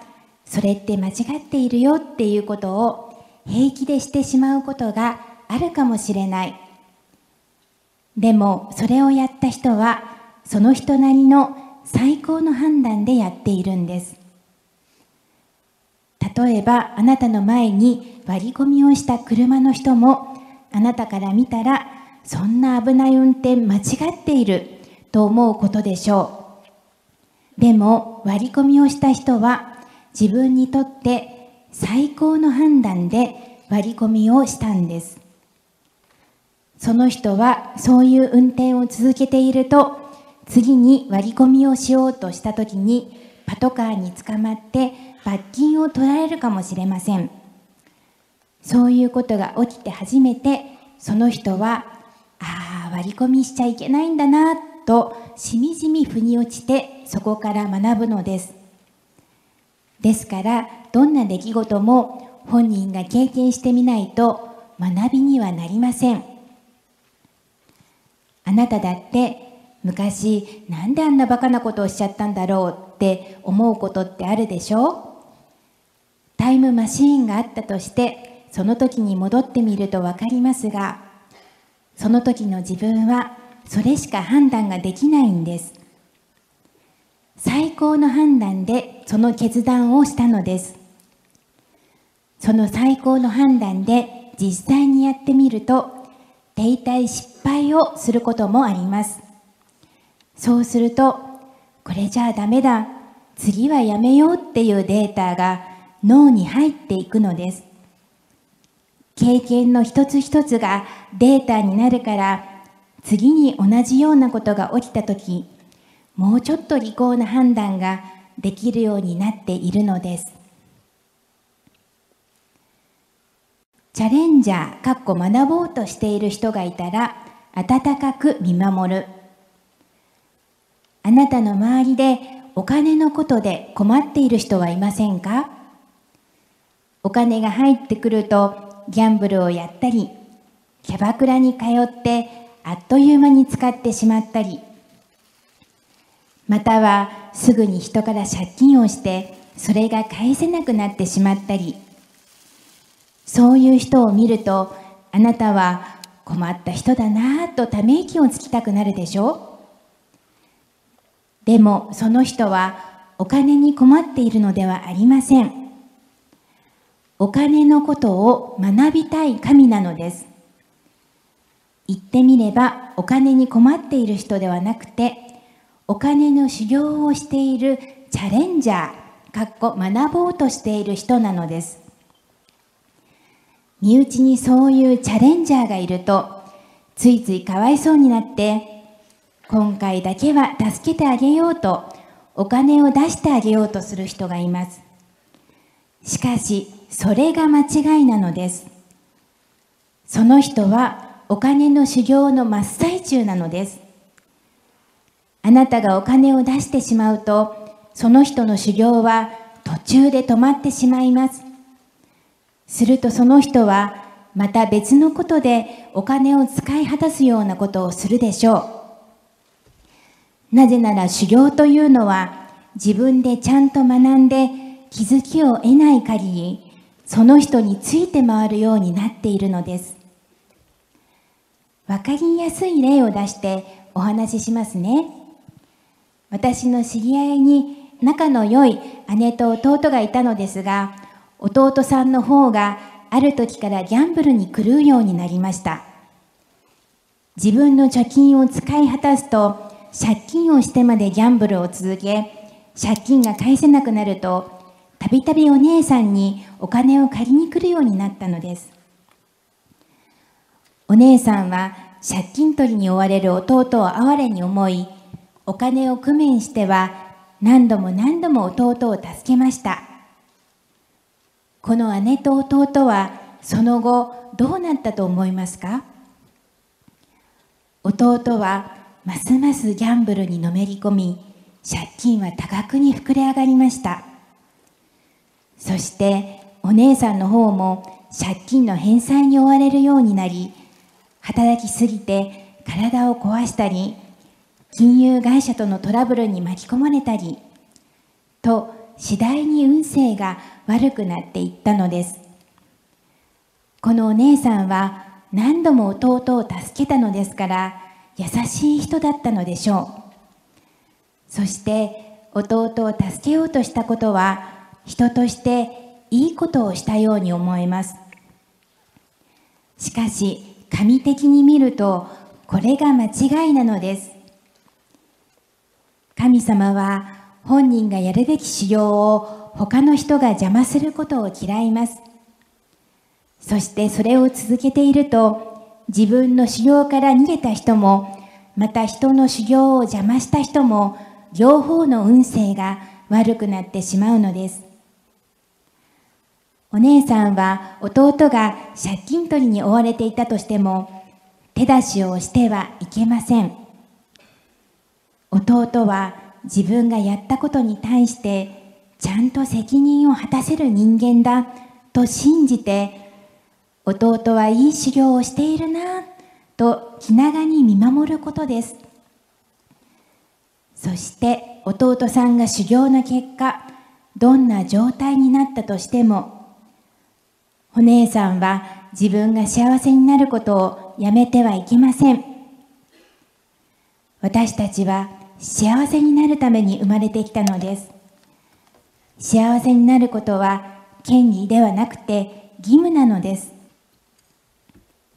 それって間違っているよっていうことを平気でしてしまうことがあるかもしれない。でもそれをやった人はその人なりの最高の判断でやっているんです。例えばあなたの前に割り込みをした車の人もあなたから見たらそんな危ない運転間違っていると思うことでしょう。でも割り込みをした人は自分にとって最高の判断で割り込みをしたんです。その人はそういう運転を続けていると次に割り込みをしようとした時にパトカーに捕まって罰金を取られるかもしれません。そういうことが起きて初めてその人はああ割り込みしちゃいけないんだなとしみじみ腑に落ちてそこから学ぶのです。ですからどんな出来事も本人が経験してみないと学びにはなりません。あなただって昔なんであんなバカなことをしちゃったんだろうって思うことってあるでしょタイムマシーンがあったとしてその時に戻ってみると分かりますがその時の自分はそれしか判断ができないんです。最高の判断でその決断をしたのです。その最高の判断で実際にやってみると停滞失敗をすることもあります。そうするとこれじゃあダメだ。次はやめようっていうデータが脳に入っていくのです。経験の一つ一つがデータになるから次に同じようなことが起きた時もうちょっと利口な判断ができるようになっているのです。チャレンジャーかっこ学ぼうとしている人がいたら温かく見守る。あなたの周りでお金のことで困っている人はいませんか？お金が入ってくるとギャンブルをやったりキャバクラに通ってあっという間に使ってしまったりまたはすぐに人から借金をしてそれが返せなくなってしまったりそういう人を見るとあなたは困った人だなぁとため息をつきたくなるでしょ？うでもその人はお金に困っているのではありません。お金のことを学びたい神なのです。言ってみればお金に困っている人ではなくてお金の修行をしているチャレンジャーかっこ学ぼうとしている人なのです身内にそういうチャレンジャーがいるとついついかわいそうになって今回だけは助けてあげようとお金を出してあげようとする人がいますしかしそれが間違いなのですその人はお金の修行の真っ最中なのです。あなたがお金を出してしまうと、その人の修行は途中で止まってしまいます。するとその人はまた別のことでお金を使い果たすようなことをするでしょう。なぜなら修行というのは自分でちゃんと学んで気づきを得ない限り、その人について回るようになっているのです。わかりやすい例を出してお話ししますね。私の知り合いに仲の良い姉と弟がいたのですが、弟さんの方がある時からギャンブルに狂うようになりました。自分の貯金を使い果たすと、借金をしてまでギャンブルを続け、借金が返せなくなると、たびたびお姉さんにお金を借りに来るようになったのです。お姉さんは借金取りに追われる弟を哀れに思い、お金を工面しては何度も何度も弟を助けました。この姉と弟はその後どうなったと思いますか？弟はますますギャンブルにのめり込み、借金は多額に膨れ上がりました。そしてお姉さんの方も借金の返済に追われるようになり、働きすぎて体を壊したり、金融会社とのトラブルに巻き込まれたり、と次第に運勢が悪くなっていったのです。このお姉さんは何度も弟を助けたのですから、優しい人だったのでしょう。そして弟を助けようとしたことは、人としていいことをしたように思えます。しかし、神的に見るとこれが間違いなのです。神様は本人がやるべき修行を他の人が邪魔することを嫌います。そしてそれを続けていると自分の修行から逃げた人もまた人の修行を邪魔した人も両方の運勢が悪くなってしまうのです。お姉さんは弟が借金取りに追われていたとしても手出しをしてはいけません。弟は自分がやったことに対してちゃんと責任を果たせる人間だと信じて弟はいい修行をしているなと気長に見守ることです。そして弟さんが修行の結果どんな状態になったとしてもお姉さんは自分が幸せになることをやめてはいけません。私たちは幸せになるために生まれてきたのです。幸せになることは権利ではなくて義務なのです。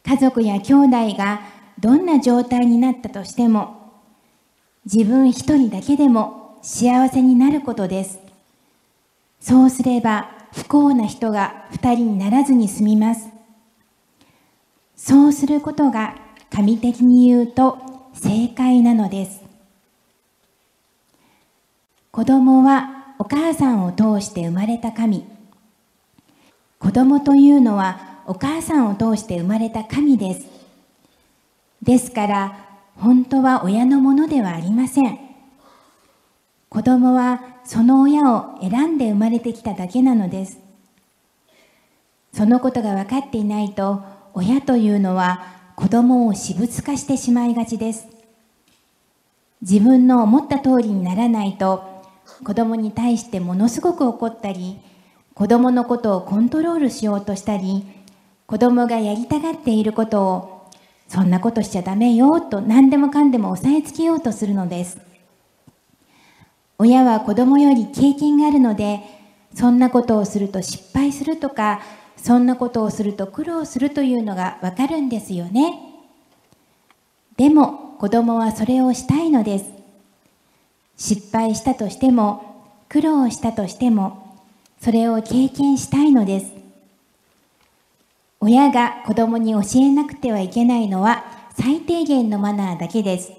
家族や兄弟がどんな状態になったとしても自分一人だけでも幸せになることです。そうすれば不幸な人が二人にならずに済みます。そうすることが神的に言うと正解なのです。子供はお母さんを通して生まれた神。子供というのはお母さんを通して生まれた神です。ですから、本当は親のものではありません。子供はその親を選んで生まれてきただけなのです。そのことが分かっていないと、親というのは子供を私物化してしまいがちです。自分の思った通りにならないと、子供に対してものすごく怒ったり、子供のことをコントロールしようとしたり、子供がやりたがっていることを、そんなことしちゃダメよと何でもかんでも押さえつけようとするのです。親は子供より経験があるので、そんなことをすると失敗するとか、そんなことをすると苦労するというのがわかるんですよね。でも子供はそれをしたいのです。失敗したとしても、苦労したとしても、それを経験したいのです。親が子供に教えなくてはいけないのは最低限のマナーだけです。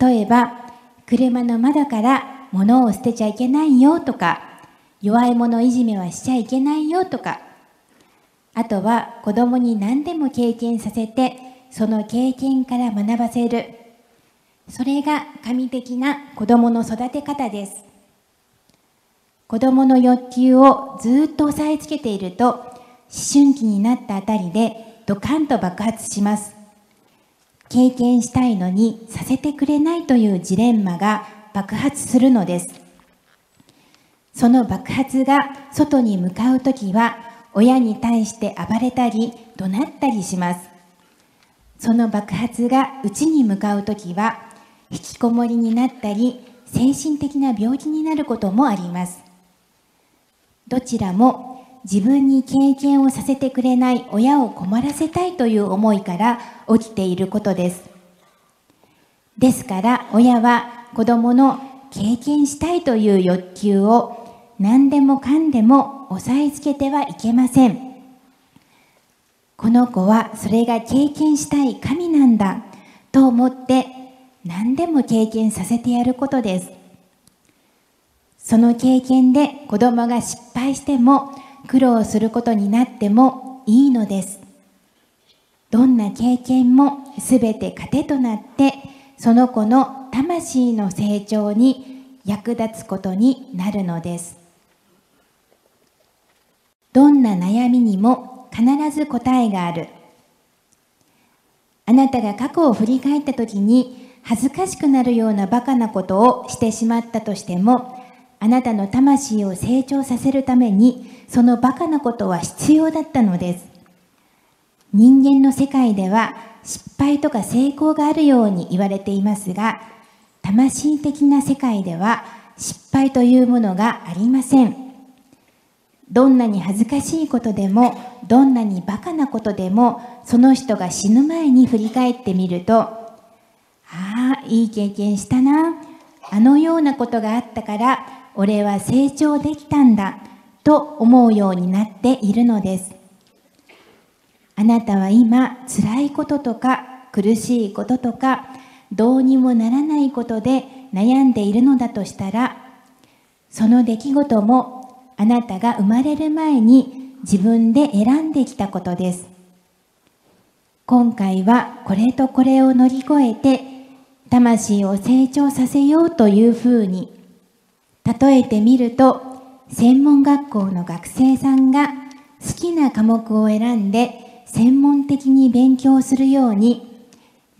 例えば、車の窓から物を捨てちゃいけないよとか、弱い者いじめはしちゃいけないよとか、あとは子供に何でも経験させて、その経験から学ばせる。それが神的な子供の育て方です。子供の欲求をずっと押さえつけていると、思春期になったあたりでドカンと爆発します。経験したいのにさせてくれないというジレンマが爆発するのです。その爆発が外に向かうときは親に対して暴れたり怒鳴ったりします。その爆発が内に向かうときは引きこもりになったり精神的な病気になることもあります。どちらも自分に経験をさせてくれない親を困らせたいという思いから起きていることです。ですから親は子供の経験したいという欲求を何でもかんでも押さえつけてはいけません。この子はそれが経験したい神なんだと思って何でも経験させてやることです。その経験で子供が失敗しても苦労することになってもいいのです。どんな経験もすべて糧となってその子の魂の成長に役立つことになるのです。どんな悩みにも必ず答えがある。あなたが過去を振り返った時に恥ずかしくなるようなバカなことをしてしまったとしても、あなたの魂を成長させるために、そのバカなことは必要だったのです。人間の世界では失敗とか成功があるように言われていますが、魂的な世界では失敗というものがありません。どんなに恥ずかしいことでもどんなにバカなことでもその人が死ぬ前に振り返ってみるとああいい経験したなあのようなことがあったから俺は成長できたんだと思うようになっているのですあなたは今辛いこととか苦しいこととかどうにもならないことで悩んでいるのだとしたらその出来事もあなたが生まれる前に自分で選んできたことです。今回はこれとこれを乗り越えて魂を成長させようというふうに例えてみると専門学校の学生さんが好きな科目を選んで専門的に勉強するように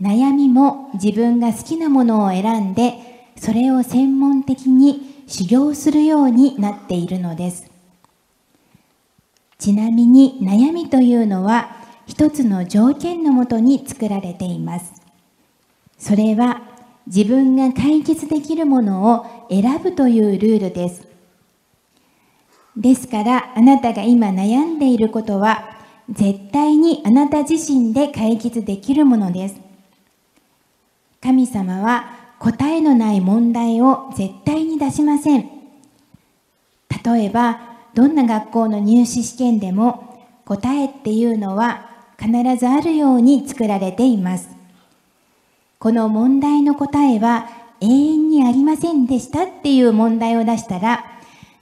悩みも自分が好きなものを選んでそれを専門的に修行するようになっているのです。ちなみに悩みというのは一つの条件のもとに作られています。それは自分が解決できるものを選ぶというルールです。ですからあなたが今悩んでいることは絶対にあなた自身で解決できるものです。神様は答えのない問題を絶対に出しません。例えば、どんな学校の入試試験でも答えっていうのは必ずあるように作られています。この問題の答えは永遠にありませんでしたっていう問題を出したら、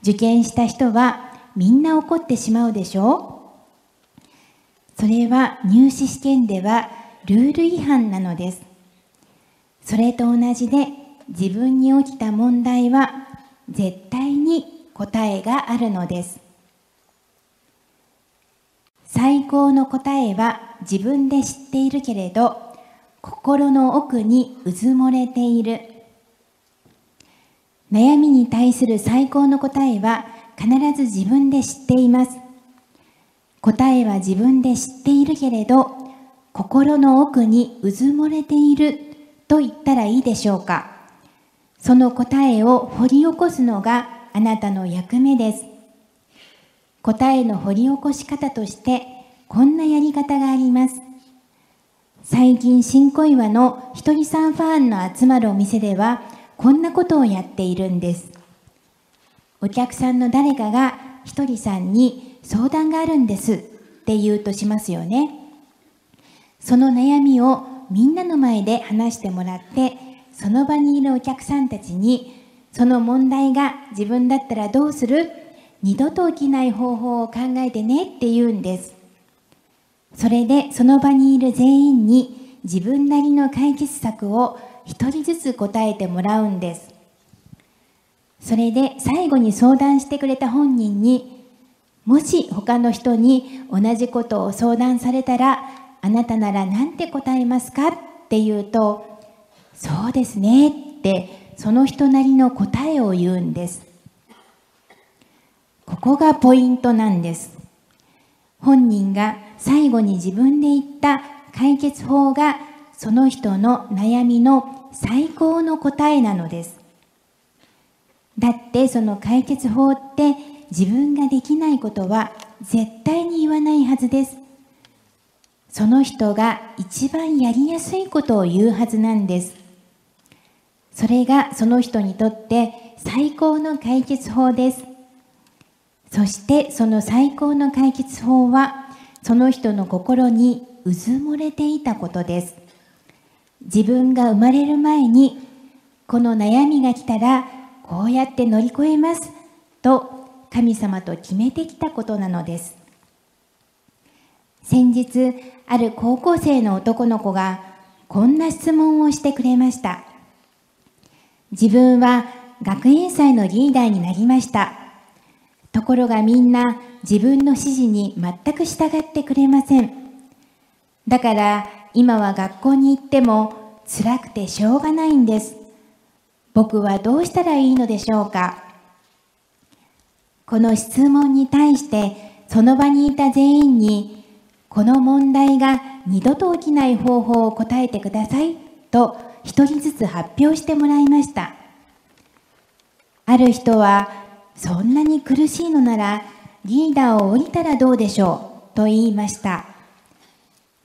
受験した人はみんな怒ってしまうでしょう？それは入試試験ではルール違反なのです。それと同じで自分に起きた問題は絶対に答えがあるのです。最高の答えは自分で知っているけれど心の奥にうずもれている。悩みに対する最高の答えは必ず自分で知っています。答えは自分で知っているけれど心の奥にうずもれていると言ったらいいでしょうかその答えを掘り起こすのがあなたの役目です。答えの掘り起こし方としてこんなやり方があります。最近新小岩のひとりさんファンの集まるお店ではこんなことをやっているんです。お客さんの誰かがひとりさんに相談があるんですって言うとしますよね。その悩みをみんなの前で話してもらってその場にいるお客さんたちにその問題が自分だったらどうする？二度と起きない方法を考えてねって言うんです。それでその場にいる全員に自分なりの解決策を一人ずつ答えてもらうんです。それで最後に相談してくれた本人にもし他の人に同じことを相談されたらあなたなら何て答えますか？って言うとそうですねってその人なりの答えを言うんです。ここがポイントなんです。本人が最後に自分で言った解決法がその人の悩みの最高の答えなのです。だってその解決法って自分ができないことは絶対に言わないはずです。その人が一番やりやすいことを言うはずなんです。それがその人にとって最高の解決法です。そしてその最高の解決法はその人の心にうずもれていたことです。自分が生まれる前に、この悩みが来たら、こうやって乗り越えます、と神様と決めてきたことなのです。先日、ある高校生の男の子が、こんな質問をしてくれました。自分は学園祭のリーダーになりました。ところがみんな自分の指示に全く従ってくれません。だから今は学校に行っても辛くてしょうがないんです。僕はどうしたらいいのでしょうか？この質問に対してその場にいた全員にこの問題が二度と起きない方法を答えてくださいと一人ずつ発表してもらいました。ある人はそんなに苦しいのならリーダーを降りたらどうでしょうと言いました。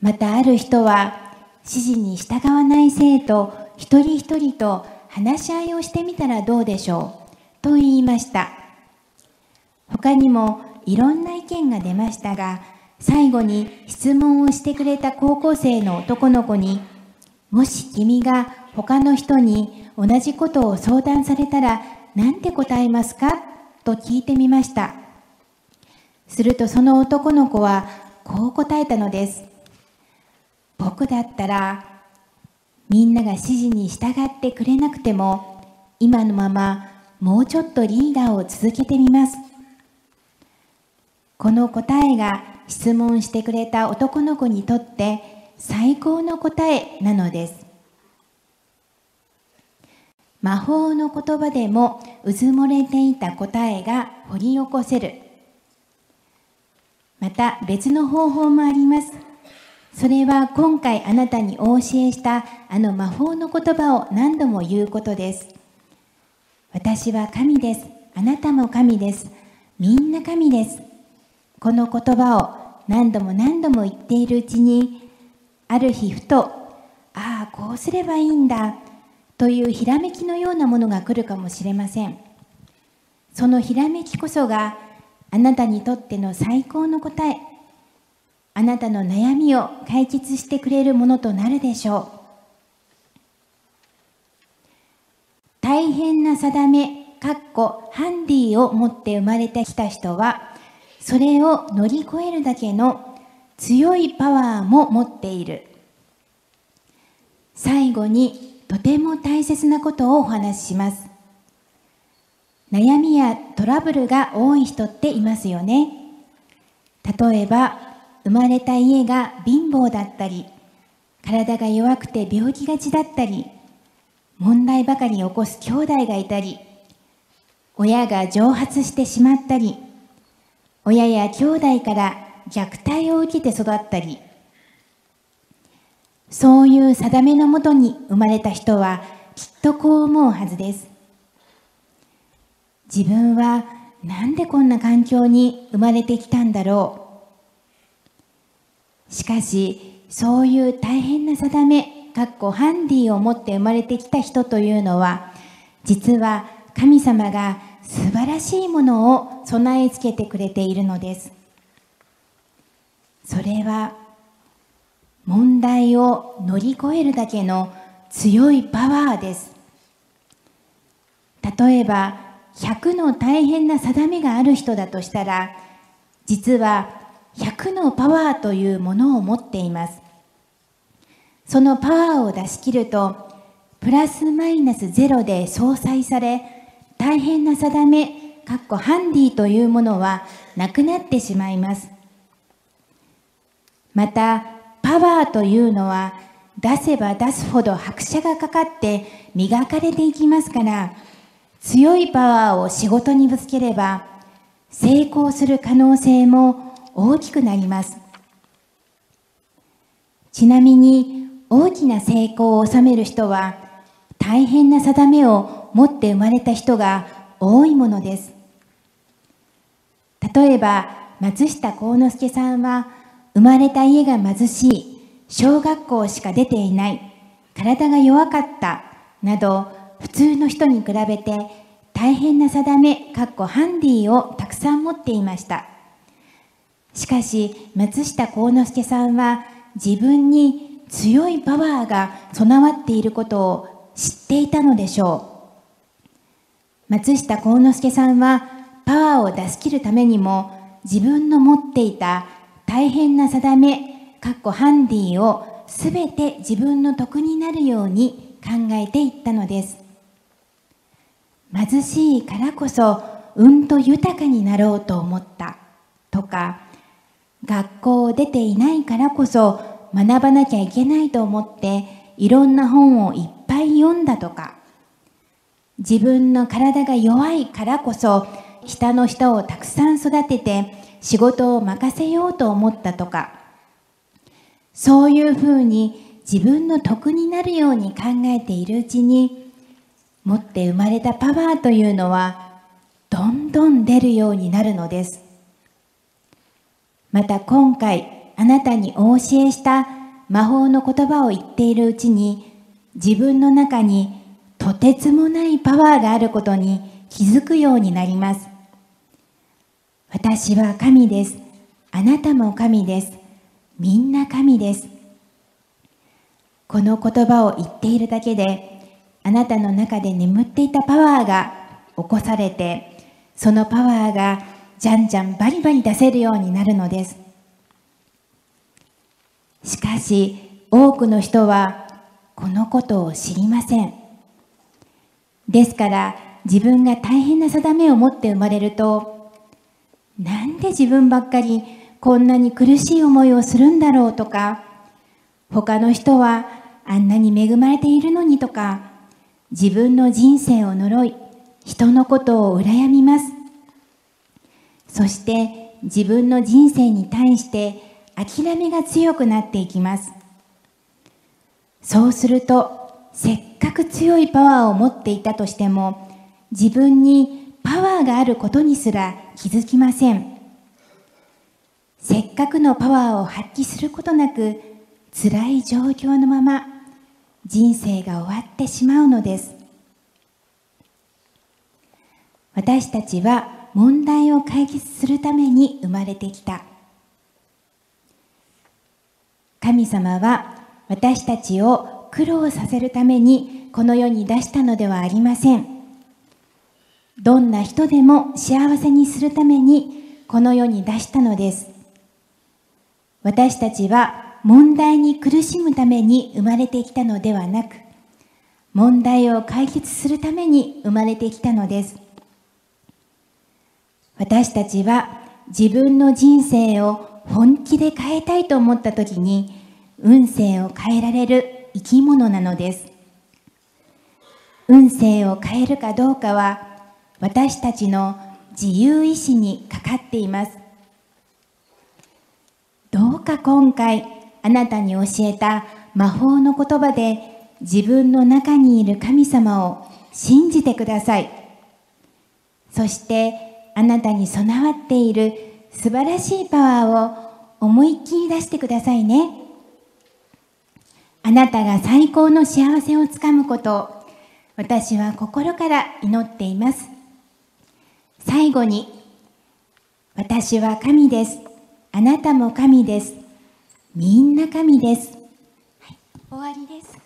またある人は指示に従わない生徒一人一人と話し合いをしてみたらどうでしょうと言いました。他にもいろんな意見が出ましたが、最後に質問をしてくれた高校生の男の子に、もし君が他の人に同じことを相談されたら何て答えますか？と聞いてみました。するとその男の子はこう答えたのです。僕だったらみんなが指示に従ってくれなくても今のままもうちょっとリーダーを続けてみます。この答えが質問してくれた男の子にとって最高の答えなのです。魔法の言葉でもうずもれていた答えが掘り起こせる。また別の方法もあります。それは今回あなたにお教えしたあの魔法の言葉を何度も言うことです。私は神です。あなたも神です。みんな神です。この言葉を何度も何度も言っているうちに、ある日ふと、ああ、こうすればいいんだ、というひらめきのようなものが来るかもしれません。そのひらめきこそがあなたにとっての最高の答え、あなたの悩みを解決してくれるものとなるでしょう。大変な定め、かっこハンディを持って生まれてきた人は、それを乗り越えるだけの強いパワーも持っている。最後にとても大切なことをお話しします。悩みやトラブルが多い人っていますよね。例えば、生まれた家が貧乏だったり、体が弱くて病気がちだったり、問題ばかり起こす兄弟がいたり、親が蒸発してしまったり、親や兄弟から虐待を受けて育ったり、そういう定めのもとに生まれた人はきっとこう思うはずです。自分はなんでこんな環境に生まれてきたんだろう。しかし、そういう大変な定め、かっこハンディを持って生まれてきた人というのは、実は神様が素晴らしいものを備え付けてくれているのです。それは問題を乗り越えるだけの強いパワーです。例えば100の大変な定めがある人だとしたら実は100のパワーというものを持っています。そのパワーを出し切るとプラスマイナスゼロで相殺され大変な定めかっこハンディというものはなくなってしまいます。またパワーというのは出せば出すほど拍車がかかって磨かれていきますから強いパワーを仕事にぶつければ成功する可能性も大きくなりますちなみに大きな成功を収める人は大変な定めを持って生まれた人が多いものです例えば松下幸之助さんは生まれた家が貧しい、小学校しか出ていない、体が弱かった、など、普通の人に比べて大変な定め、かっこハンディをたくさん持っていました。しかし、松下幸之助さんは自分に強いパワーが備わっていることを知っていたのでしょう。松下幸之助さんはパワーを出し切るためにも自分の持っていた大変な定め、かっこハンディをすべて自分の得になるように考えていったのです。貧しいからこそ、うんと豊かになろうと思ったとか、学校を出ていないからこそ学ばなきゃいけないと思っていろんな本をいっぱい読んだとか、自分の体が弱いからこそ下の人をたくさん育てて仕事を任せようと思ったとか、そういうふうに自分の得になるように考えているうちに、持って生まれたパワーというのは、どんどん出るようになるのです。また今回、あなたにお教えした魔法の言葉を言っているうちに、自分の中にとてつもないパワーがあることに気づくようになります。私は神です。あなたも神です。みんな神です。この言葉を言っているだけで、あなたの中で眠っていたパワーが起こされて、そのパワーがじゃんじゃんバリバリ出せるようになるのです。しかし、多くの人はこのことを知りません。ですから、自分が大変な定めを持って生まれると、なんで自分ばっかりこんなに苦しい思いをするんだろうとか、他の人はあんなに恵まれているのにとか、自分の人生を呪い、人のことを羨みます。そして自分の人生に対して諦めが強くなっていきます。そうすると、せっかく強いパワーを持っていたとしても、自分にパワーがあることにすら気づきません。せっかくのパワーを発揮することなく、辛い状況のまま人生が終わってしまうのです。私たちは問題を解決するために生まれてきた。神様は私たちを苦労させるためにこの世に出したのではありません。どんな人でも幸せにするためにこの世に出したのです。私たちは問題に苦しむために生まれてきたのではなく、問題を解決するために生まれてきたのです。私たちは自分の人生を本気で変えたいと思った時に運勢を変えられる生き物なのです。運勢を変えるかどうかは私たちの自由意志にかかっています。どうか今回あなたに教えた魔法の言葉で自分の中にいる神様を信じてください。そしてあなたに備わっている素晴らしいパワーを思いっきり出してくださいね。あなたが最高の幸せをつかむことを私は心から祈っています。最後に、私は神です。あなたも神です。みんな神です。はい、終わりです。